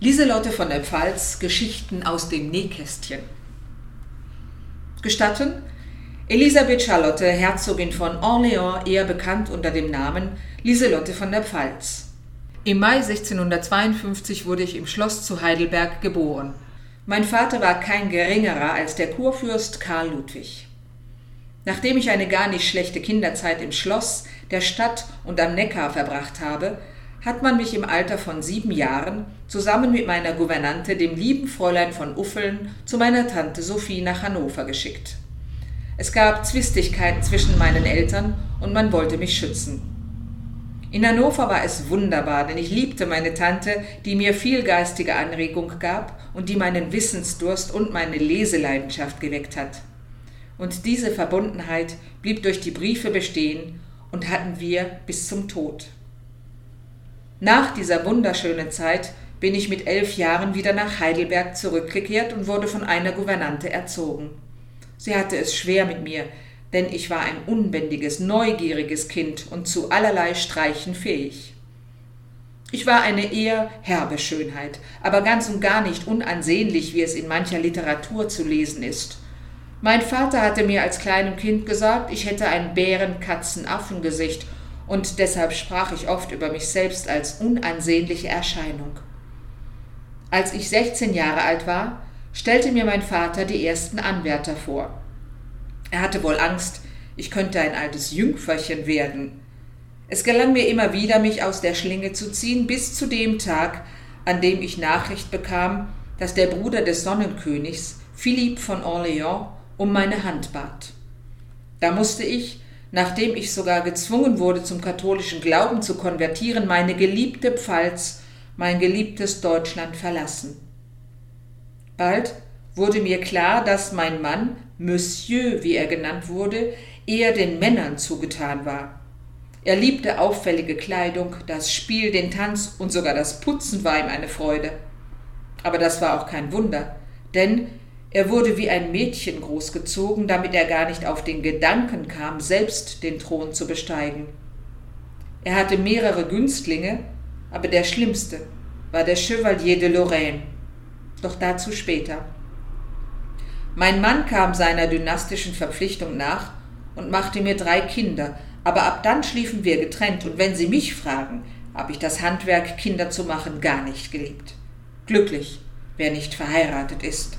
Lieselotte von der Pfalz Geschichten aus dem Nähkästchen. Gestatten, Elisabeth Charlotte, Herzogin von Orléans, eher bekannt unter dem Namen Lieselotte von der Pfalz. Im Mai 1652 wurde ich im Schloss zu Heidelberg geboren. Mein Vater war kein geringerer als der Kurfürst Karl Ludwig. Nachdem ich eine gar nicht schlechte Kinderzeit im Schloss, der Stadt und am Neckar verbracht habe, hat man mich im Alter von sieben Jahren zusammen mit meiner Gouvernante, dem lieben Fräulein von Uffeln, zu meiner Tante Sophie nach Hannover geschickt. Es gab Zwistigkeiten zwischen meinen Eltern und man wollte mich schützen. In Hannover war es wunderbar, denn ich liebte meine Tante, die mir viel geistige Anregung gab und die meinen Wissensdurst und meine Leseleidenschaft geweckt hat. Und diese Verbundenheit blieb durch die Briefe bestehen und hatten wir bis zum Tod. Nach dieser wunderschönen Zeit bin ich mit elf Jahren wieder nach Heidelberg zurückgekehrt und wurde von einer Gouvernante erzogen. Sie hatte es schwer mit mir, denn ich war ein unbändiges, neugieriges Kind und zu allerlei Streichen fähig. Ich war eine eher herbe Schönheit, aber ganz und gar nicht unansehnlich, wie es in mancher Literatur zu lesen ist. Mein Vater hatte mir als kleinem Kind gesagt, ich hätte ein Bären-Katzen-Affengesicht und deshalb sprach ich oft über mich selbst als unansehnliche Erscheinung. Als ich 16 Jahre alt war, stellte mir mein Vater die ersten Anwärter vor. Er hatte wohl Angst, ich könnte ein altes Jüngferchen werden. Es gelang mir immer wieder, mich aus der Schlinge zu ziehen, bis zu dem Tag, an dem ich Nachricht bekam, dass der Bruder des Sonnenkönigs, Philipp von Orléans, um meine Hand bat. Da musste ich, nachdem ich sogar gezwungen wurde, zum katholischen Glauben zu konvertieren, meine geliebte Pfalz, mein geliebtes Deutschland verlassen. Bald wurde mir klar, dass mein Mann, Monsieur, wie er genannt wurde, eher den Männern zugetan war. Er liebte auffällige Kleidung, das Spiel, den Tanz und sogar das Putzen war ihm eine Freude. Aber das war auch kein Wunder, denn er wurde wie ein Mädchen großgezogen, damit er gar nicht auf den Gedanken kam, selbst den Thron zu besteigen. Er hatte mehrere Günstlinge, aber der schlimmste war der Chevalier de Lorraine. Doch dazu später. Mein Mann kam seiner dynastischen Verpflichtung nach und machte mir drei Kinder, aber ab dann schliefen wir getrennt, und wenn Sie mich fragen, habe ich das Handwerk, Kinder zu machen, gar nicht geliebt. Glücklich, wer nicht verheiratet ist.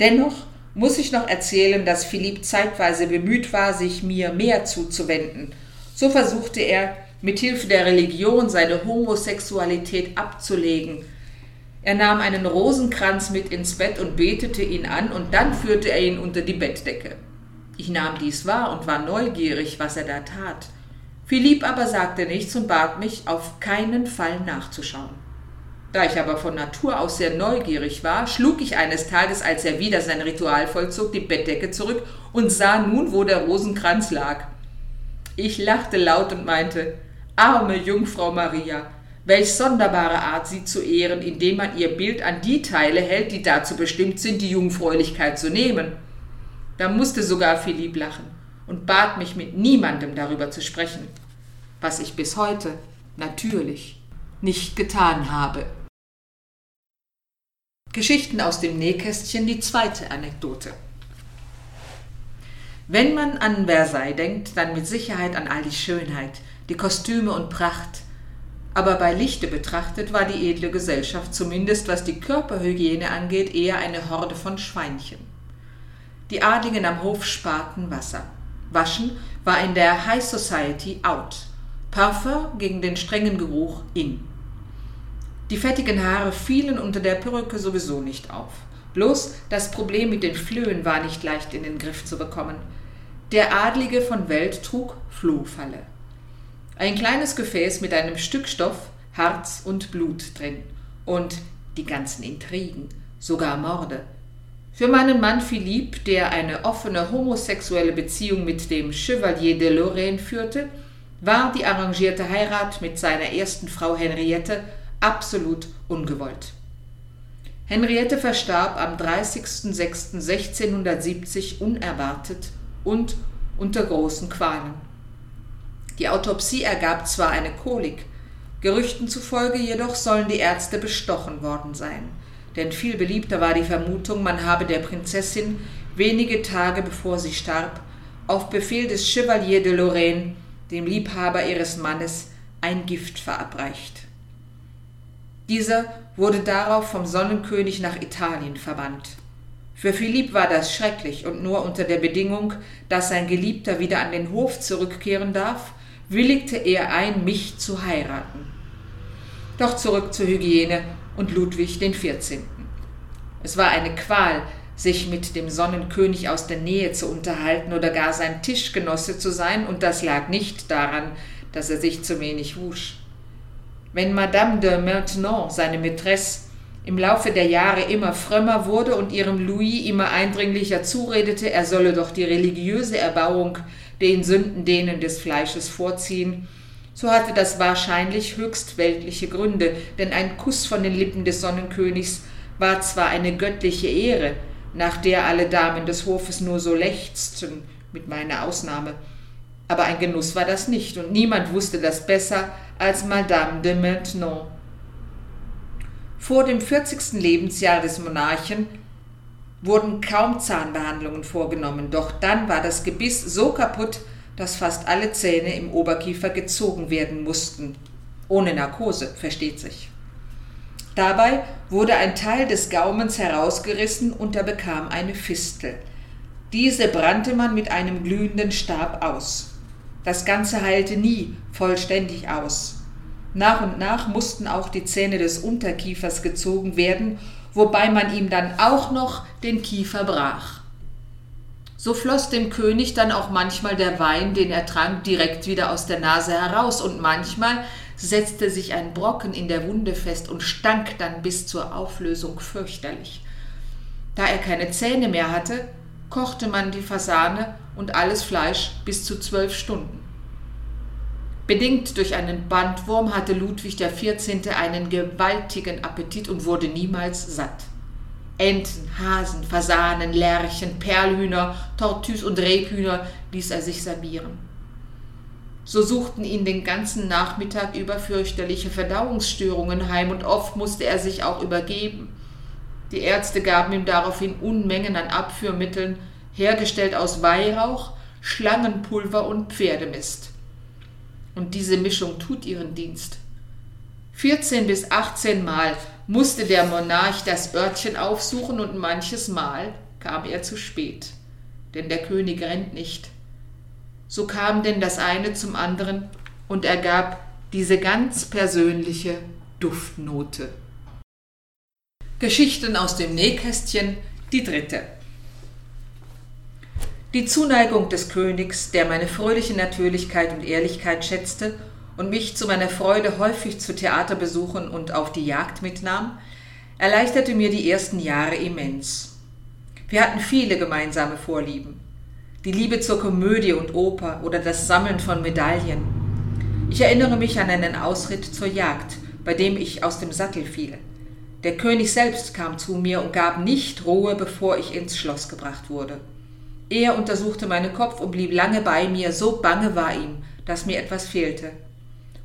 Dennoch muss ich noch erzählen, dass Philipp zeitweise bemüht war, sich mir mehr zuzuwenden. So versuchte er, mit Hilfe der Religion seine Homosexualität abzulegen. Er nahm einen Rosenkranz mit ins Bett und betete ihn an, und dann führte er ihn unter die Bettdecke. Ich nahm dies wahr und war neugierig, was er da tat. Philipp aber sagte nichts und bat mich, auf keinen Fall nachzuschauen. Da ich aber von Natur aus sehr neugierig war, schlug ich eines Tages, als er wieder sein Ritual vollzog, die Bettdecke zurück und sah nun, wo der Rosenkranz lag. Ich lachte laut und meinte, arme Jungfrau Maria, welch sonderbare Art, sie zu ehren, indem man ihr Bild an die Teile hält, die dazu bestimmt sind, die Jungfräulichkeit zu nehmen. Da musste sogar Philipp lachen und bat mich mit niemandem darüber zu sprechen, was ich bis heute natürlich nicht getan habe. Geschichten aus dem Nähkästchen, die zweite Anekdote. Wenn man an Versailles denkt, dann mit Sicherheit an all die Schönheit, die Kostüme und Pracht. Aber bei Lichte betrachtet war die edle Gesellschaft, zumindest was die Körperhygiene angeht, eher eine Horde von Schweinchen. Die Adligen am Hof sparten Wasser. Waschen war in der High Society out. Parfum gegen den strengen Geruch in. Die fettigen Haare fielen unter der Perücke sowieso nicht auf. Bloß das Problem mit den Flöhen war nicht leicht in den Griff zu bekommen. Der Adlige von Welt trug Flohfalle. Ein kleines Gefäß mit einem Stück Stoff, Harz und Blut drin. Und die ganzen Intrigen, sogar Morde. Für meinen Mann Philippe, der eine offene homosexuelle Beziehung mit dem Chevalier de Lorraine führte, war die arrangierte Heirat mit seiner ersten Frau Henriette absolut ungewollt. Henriette verstarb am 30.06.1670 unerwartet und unter großen Qualen. Die Autopsie ergab zwar eine Kolik, Gerüchten zufolge jedoch sollen die Ärzte bestochen worden sein, denn viel beliebter war die Vermutung, man habe der Prinzessin wenige Tage bevor sie starb, auf Befehl des Chevalier de Lorraine, dem Liebhaber ihres Mannes, ein Gift verabreicht. Dieser wurde darauf vom Sonnenkönig nach Italien verbannt. Für Philipp war das schrecklich und nur unter der Bedingung, dass sein Geliebter wieder an den Hof zurückkehren darf, willigte er ein, mich zu heiraten. Doch zurück zur Hygiene und Ludwig den 14. Es war eine Qual, sich mit dem Sonnenkönig aus der Nähe zu unterhalten oder gar sein Tischgenosse zu sein, und das lag nicht daran, dass er sich zu wenig wusch. Wenn Madame de Maintenon, seine Mätresse, im Laufe der Jahre immer frömmer wurde und ihrem Louis immer eindringlicher zuredete, er solle doch die religiöse Erbauung den Sünden denen des Fleisches vorziehen, so hatte das wahrscheinlich höchst weltliche Gründe, denn ein Kuss von den Lippen des Sonnenkönigs war zwar eine göttliche Ehre, nach der alle Damen des Hofes nur so lechzten, mit meiner Ausnahme, aber ein Genuss war das nicht, und niemand wusste das besser als Madame de Maintenon. Vor dem 40. Lebensjahr des Monarchen wurden kaum Zahnbehandlungen vorgenommen, doch dann war das Gebiss so kaputt, dass fast alle Zähne im Oberkiefer gezogen werden mussten. Ohne Narkose, versteht sich. Dabei wurde ein Teil des Gaumens herausgerissen und er bekam eine Fistel. Diese brannte man mit einem glühenden Stab aus. Das Ganze heilte nie vollständig aus. Nach und nach mussten auch die Zähne des Unterkiefers gezogen werden, wobei man ihm dann auch noch den Kiefer brach. So floss dem König dann auch manchmal der Wein, den er trank, direkt wieder aus der Nase heraus, und manchmal setzte sich ein Brocken in der Wunde fest und stank dann bis zur Auflösung fürchterlich. Da er keine Zähne mehr hatte, kochte man die Fasane und alles Fleisch bis zu zwölf Stunden. Bedingt durch einen Bandwurm hatte Ludwig XIV. einen gewaltigen Appetit und wurde niemals satt. Enten, Hasen, Fasanen, Lerchen, Perlhühner, Tortüs und Rebhühner ließ er sich servieren. So suchten ihn den ganzen Nachmittag über fürchterliche Verdauungsstörungen heim und oft musste er sich auch übergeben. Die Ärzte gaben ihm daraufhin Unmengen an Abführmitteln, hergestellt aus Weihrauch, Schlangenpulver und Pferdemist. Und diese Mischung tut ihren Dienst. 14 bis 18 Mal musste der Monarch das Örtchen aufsuchen und manches Mal kam er zu spät, denn der König rennt nicht. So kam denn das eine zum anderen und er gab diese ganz persönliche Duftnote. Geschichten aus dem Nähkästchen, die dritte. Die Zuneigung des Königs, der meine fröhliche Natürlichkeit und Ehrlichkeit schätzte und mich zu meiner Freude häufig zu Theaterbesuchen und auf die Jagd mitnahm, erleichterte mir die ersten Jahre immens. Wir hatten viele gemeinsame Vorlieben. Die Liebe zur Komödie und Oper oder das Sammeln von Medaillen. Ich erinnere mich an einen Ausritt zur Jagd, bei dem ich aus dem Sattel fiel. Der König selbst kam zu mir und gab nicht Ruhe, bevor ich ins Schloss gebracht wurde. Er untersuchte meinen Kopf und blieb lange bei mir, so bange war ihm, dass mir etwas fehlte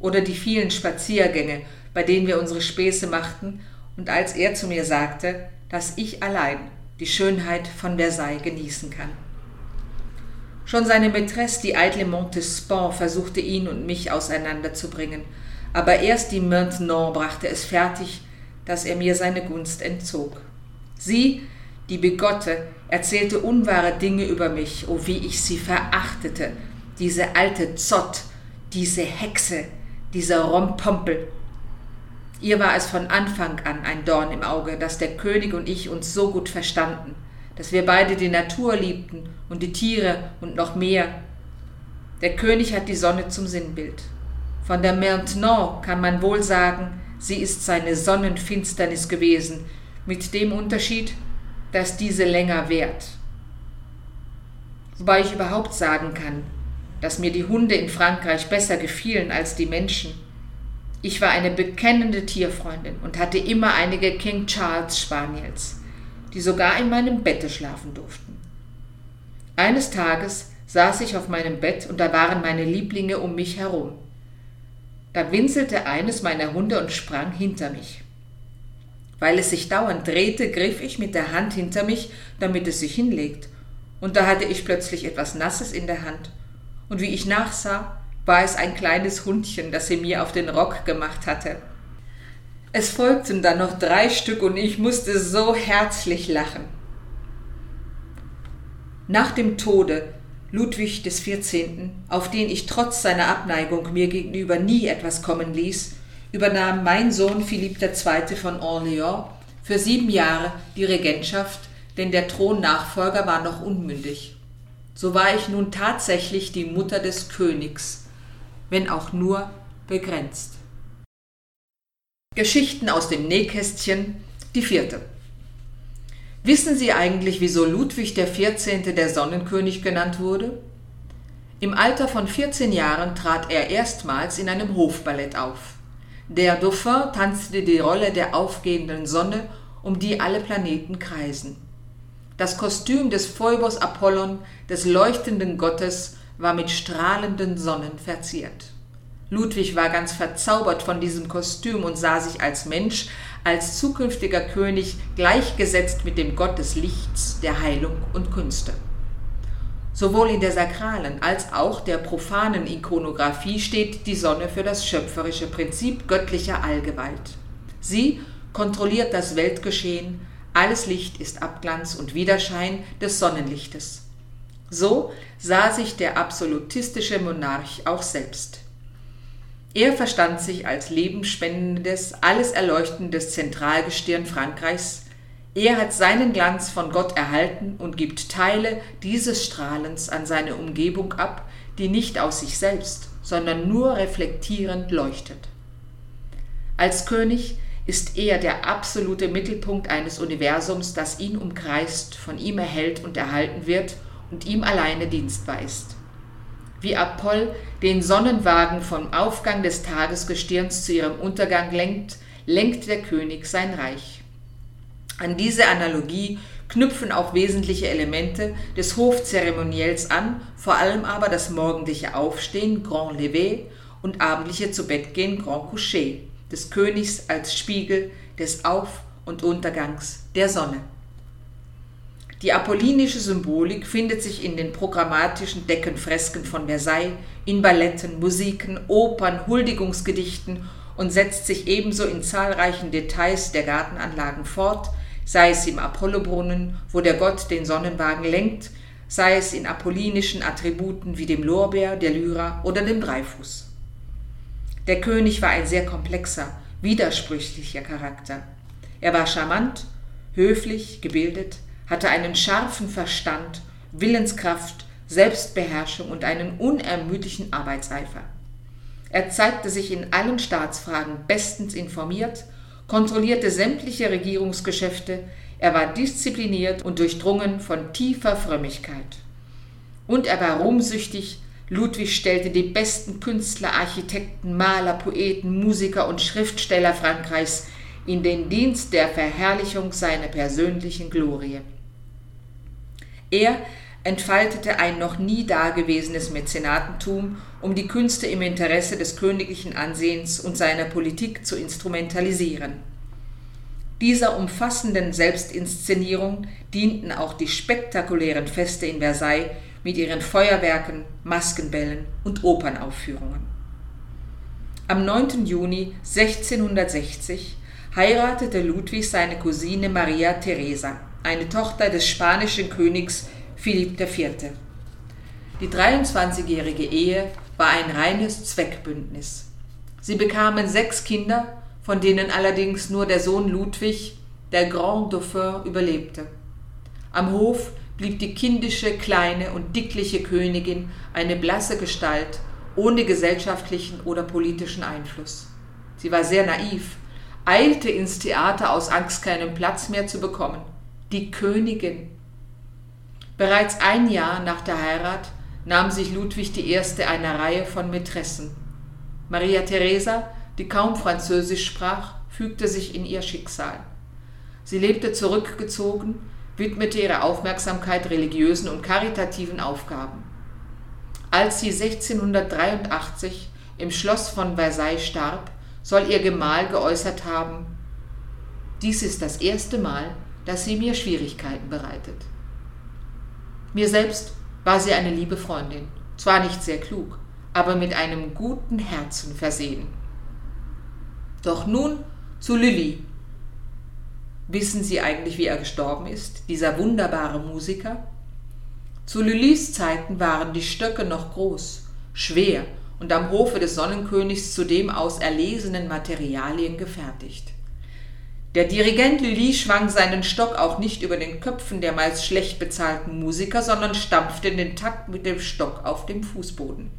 oder die vielen Spaziergänge, bei denen wir unsere Späße machten, und als er zu mir sagte, dass ich allein die Schönheit von Versailles genießen kann. Schon seine Mätresse, die eitle Montespan, versuchte ihn und mich auseinanderzubringen, aber erst die Maintenon brachte es fertig, dass er mir seine Gunst entzog. Sie, die Bigotte, erzählte unwahre Dinge über mich, oh wie ich sie verachtete, diese alte Zott, diese Hexe, dieser Rompompel. Ihr war es von Anfang an ein Dorn im Auge, dass der König und ich uns so gut verstanden, dass wir beide die Natur liebten und die Tiere und noch mehr. Der König hat die Sonne zum Sinnbild. Von der Maintenant kann man wohl sagen, sie ist seine Sonnenfinsternis gewesen, mit dem Unterschied, dass diese länger währt. Wobei ich überhaupt sagen kann, dass mir die Hunde in Frankreich besser gefielen als die Menschen. Ich war eine bekennende Tierfreundin und hatte immer einige King Charles Spaniels, die sogar in meinem Bette schlafen durften. Eines Tages saß ich auf meinem Bett und da waren meine Lieblinge um mich herum. Da winselte eines meiner Hunde und sprang hinter mich. Weil es sich dauernd drehte, griff ich mit der Hand hinter mich, damit es sich hinlegt, und da hatte ich plötzlich etwas Nasses in der Hand, und wie ich nachsah, war es ein kleines Hundchen, das sie mir auf den Rock gemacht hatte. Es folgten dann noch drei Stück und ich musste so herzlich lachen. Nach dem Tode Ludwig des 14., auf den ich trotz seiner Abneigung mir gegenüber nie etwas kommen ließ, übernahm mein Sohn Philipp II. von Orléans für sieben Jahre die Regentschaft, denn der Thronnachfolger war noch unmündig. So war ich nun tatsächlich die Mutter des Königs, wenn auch nur begrenzt. Geschichten aus dem Nähkästchen, die vierte. Wissen Sie eigentlich, wieso Ludwig XIV. der Sonnenkönig genannt wurde? Im Alter von 14 Jahren trat er erstmals in einem Hofballett auf. Der Dauphin tanzte die Rolle der aufgehenden Sonne, um die alle Planeten kreisen. Das Kostüm des Phoebos Apollon, des leuchtenden Gottes, war mit strahlenden Sonnen verziert. Ludwig war ganz verzaubert von diesem Kostüm und sah sich als Mensch, als zukünftiger König gleichgesetzt mit dem Gott des Lichts, der Heilung und Künste. Sowohl in der sakralen als auch der profanen Ikonographie steht die Sonne für das schöpferische Prinzip göttlicher Allgewalt. Sie kontrolliert das Weltgeschehen, alles Licht ist Abglanz und Widerschein des Sonnenlichtes. So sah sich der absolutistische Monarch auch selbst. Er verstand sich als lebensspendendes, alles erleuchtendes Zentralgestirn Frankreichs. Er hat seinen Glanz von Gott erhalten und gibt Teile dieses Strahlens an seine Umgebung ab, die nicht aus sich selbst, sondern nur reflektierend leuchtet. Als König ist er der absolute Mittelpunkt eines Universums, das ihn umkreist, von ihm erhält und erhalten wird und ihm alleine dienstbar ist. Wie Apoll den Sonnenwagen vom Aufgang des Tagesgestirns zu ihrem Untergang lenkt, lenkt der König sein Reich. An diese Analogie knüpfen auch wesentliche Elemente des Hofzeremoniells an, vor allem aber das morgendliche Aufstehen, Grand Levé, und abendliche Zubettgehen, Grand Coucher, des Königs als Spiegel des Auf- und Untergangs der Sonne. Die apollinische Symbolik findet sich in den programmatischen Deckenfresken von Versailles, in Balletten, Musiken, Opern, Huldigungsgedichten und setzt sich ebenso in zahlreichen Details der Gartenanlagen fort, sei es im Apollobrunnen, wo der Gott den Sonnenwagen lenkt, sei es in apollinischen Attributen wie dem Lorbeer, der Lyra oder dem Dreifuß. Der König war ein sehr komplexer, widersprüchlicher Charakter. Er war charmant, höflich, gebildet, hatte einen scharfen Verstand, Willenskraft, Selbstbeherrschung und einen unermüdlichen Arbeitseifer. Er zeigte sich in allen Staatsfragen bestens informiert, kontrollierte sämtliche Regierungsgeschäfte, er war diszipliniert und durchdrungen von tiefer Frömmigkeit. Und er war ruhmsüchtig, Ludwig stellte die besten Künstler, Architekten, Maler, Poeten, Musiker und Schriftsteller Frankreichs in den Dienst der Verherrlichung seiner persönlichen Glorie. Er entfaltete ein noch nie dagewesenes Mäzenatentum, um die Künste im Interesse des königlichen Ansehens und seiner Politik zu instrumentalisieren. Dieser umfassenden Selbstinszenierung dienten auch die spektakulären Feste in Versailles mit ihren Feuerwerken, Maskenbällen und Opernaufführungen. Am 9. Juni 1660 heiratete Ludwig seine Cousine Maria Theresa eine Tochter des spanischen Königs Philipp IV. Die 23-jährige Ehe war ein reines Zweckbündnis. Sie bekamen sechs Kinder, von denen allerdings nur der Sohn Ludwig, der Grand Dauphin, überlebte. Am Hof blieb die kindische, kleine und dickliche Königin eine blasse Gestalt, ohne gesellschaftlichen oder politischen Einfluss. Sie war sehr naiv, eilte ins Theater aus Angst, keinen Platz mehr zu bekommen die Königin. Bereits ein Jahr nach der Heirat nahm sich Ludwig I. einer Reihe von Mätressen. Maria Theresa, die kaum Französisch sprach, fügte sich in ihr Schicksal. Sie lebte zurückgezogen, widmete ihre Aufmerksamkeit religiösen und karitativen Aufgaben. Als sie 1683 im Schloss von Versailles starb, soll ihr Gemahl geäußert haben, dies ist das erste Mal, dass sie mir Schwierigkeiten bereitet. Mir selbst war sie eine liebe Freundin, zwar nicht sehr klug, aber mit einem guten Herzen versehen. Doch nun zu Lilly. Wissen Sie eigentlich, wie er gestorben ist, dieser wunderbare Musiker? Zu Lillys Zeiten waren die Stöcke noch groß, schwer und am Hofe des Sonnenkönigs zudem aus erlesenen Materialien gefertigt. Der Dirigent Lully schwang seinen Stock auch nicht über den Köpfen der meist schlecht bezahlten Musiker, sondern stampfte den Takt mit dem Stock auf dem Fußboden.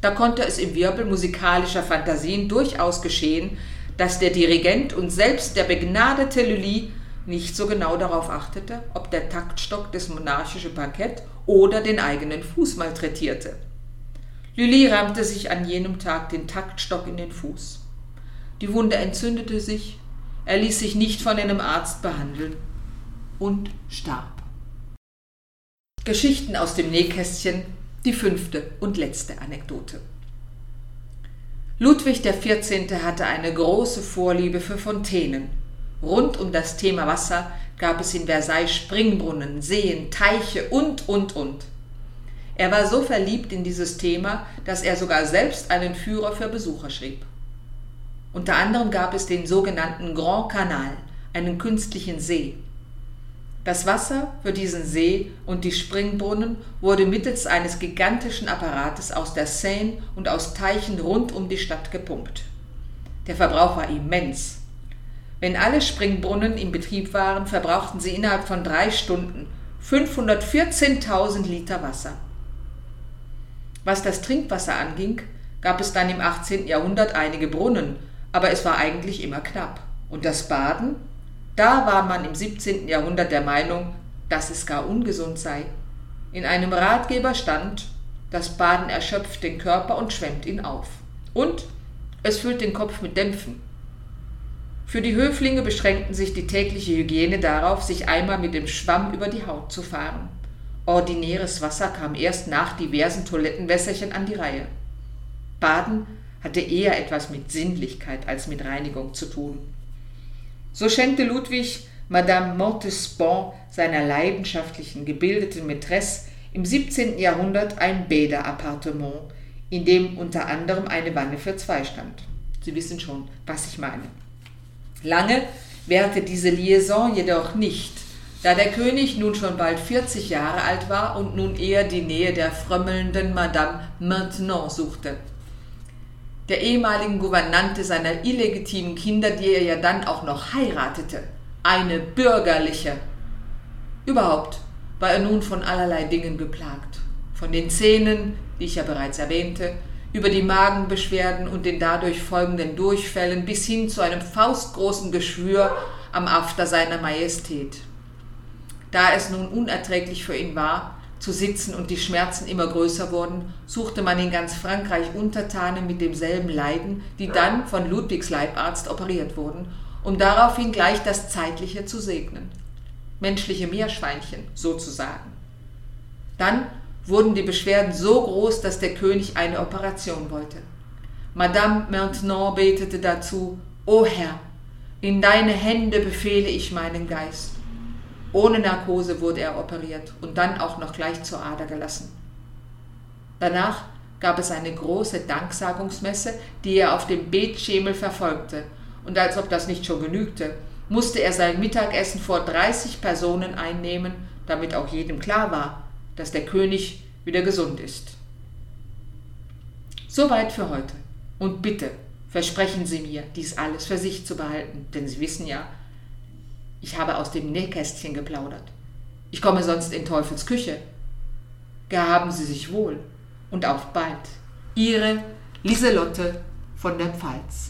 Da konnte es im Wirbel musikalischer Fantasien durchaus geschehen, dass der Dirigent und selbst der begnadete Lully nicht so genau darauf achtete, ob der Taktstock das monarchische Parkett oder den eigenen Fuß malträtierte. Lully rammte sich an jenem Tag den Taktstock in den Fuß. Die Wunde entzündete sich er ließ sich nicht von einem Arzt behandeln und starb. Geschichten aus dem Nähkästchen, die fünfte und letzte Anekdote. Ludwig XIV. hatte eine große Vorliebe für Fontänen. Rund um das Thema Wasser gab es in Versailles Springbrunnen, Seen, Teiche und, und, und. Er war so verliebt in dieses Thema, dass er sogar selbst einen Führer für Besucher schrieb. Unter anderem gab es den sogenannten Grand Canal, einen künstlichen See. Das Wasser für diesen See und die Springbrunnen wurde mittels eines gigantischen Apparates aus der Seine und aus Teichen rund um die Stadt gepumpt. Der Verbrauch war immens. Wenn alle Springbrunnen in Betrieb waren, verbrauchten sie innerhalb von drei Stunden 514.000 Liter Wasser. Was das Trinkwasser anging, gab es dann im 18. Jahrhundert einige Brunnen, aber es war eigentlich immer knapp. Und das Baden? Da war man im 17. Jahrhundert der Meinung, dass es gar ungesund sei. In einem Ratgeber stand, das Baden erschöpft den Körper und schwemmt ihn auf. Und es füllt den Kopf mit Dämpfen. Für die Höflinge beschränkten sich die tägliche Hygiene darauf, sich einmal mit dem Schwamm über die Haut zu fahren. Ordinäres Wasser kam erst nach diversen Toilettenwässerchen an die Reihe. Baden hatte eher etwas mit Sinnlichkeit als mit Reinigung zu tun. So schenkte Ludwig Madame Montespan seiner leidenschaftlichen, gebildeten Mätresse im 17. Jahrhundert ein Bäderappartement, in dem unter anderem eine Wanne für zwei stand. Sie wissen schon, was ich meine. Lange währte diese Liaison jedoch nicht, da der König nun schon bald 40 Jahre alt war und nun eher die Nähe der frömmelnden Madame Maintenant suchte der ehemaligen Gouvernante seiner illegitimen Kinder, die er ja dann auch noch heiratete. Eine bürgerliche. Überhaupt war er nun von allerlei Dingen geplagt. Von den Zähnen, die ich ja bereits erwähnte, über die Magenbeschwerden und den dadurch folgenden Durchfällen bis hin zu einem faustgroßen Geschwür am After seiner Majestät. Da es nun unerträglich für ihn war, zu sitzen und die Schmerzen immer größer wurden, suchte man in ganz Frankreich Untertanen mit demselben Leiden, die dann von Ludwigs Leibarzt operiert wurden, um daraufhin gleich das Zeitliche zu segnen. Menschliche Meerschweinchen sozusagen. Dann wurden die Beschwerden so groß, dass der König eine Operation wollte. Madame Maintenant betete dazu, O Herr, in deine Hände befehle ich meinen Geist. Ohne Narkose wurde er operiert und dann auch noch gleich zur Ader gelassen. Danach gab es eine große Danksagungsmesse, die er auf dem Betschemel verfolgte, und als ob das nicht schon genügte, musste er sein Mittagessen vor 30 Personen einnehmen, damit auch jedem klar war, dass der König wieder gesund ist. Soweit für heute. Und bitte versprechen Sie mir, dies alles für sich zu behalten, denn Sie wissen ja, ich habe aus dem Nähkästchen geplaudert. Ich komme sonst in Teufels Küche. Gehaben Sie sich wohl und auf bald. Ihre Lieselotte von der Pfalz.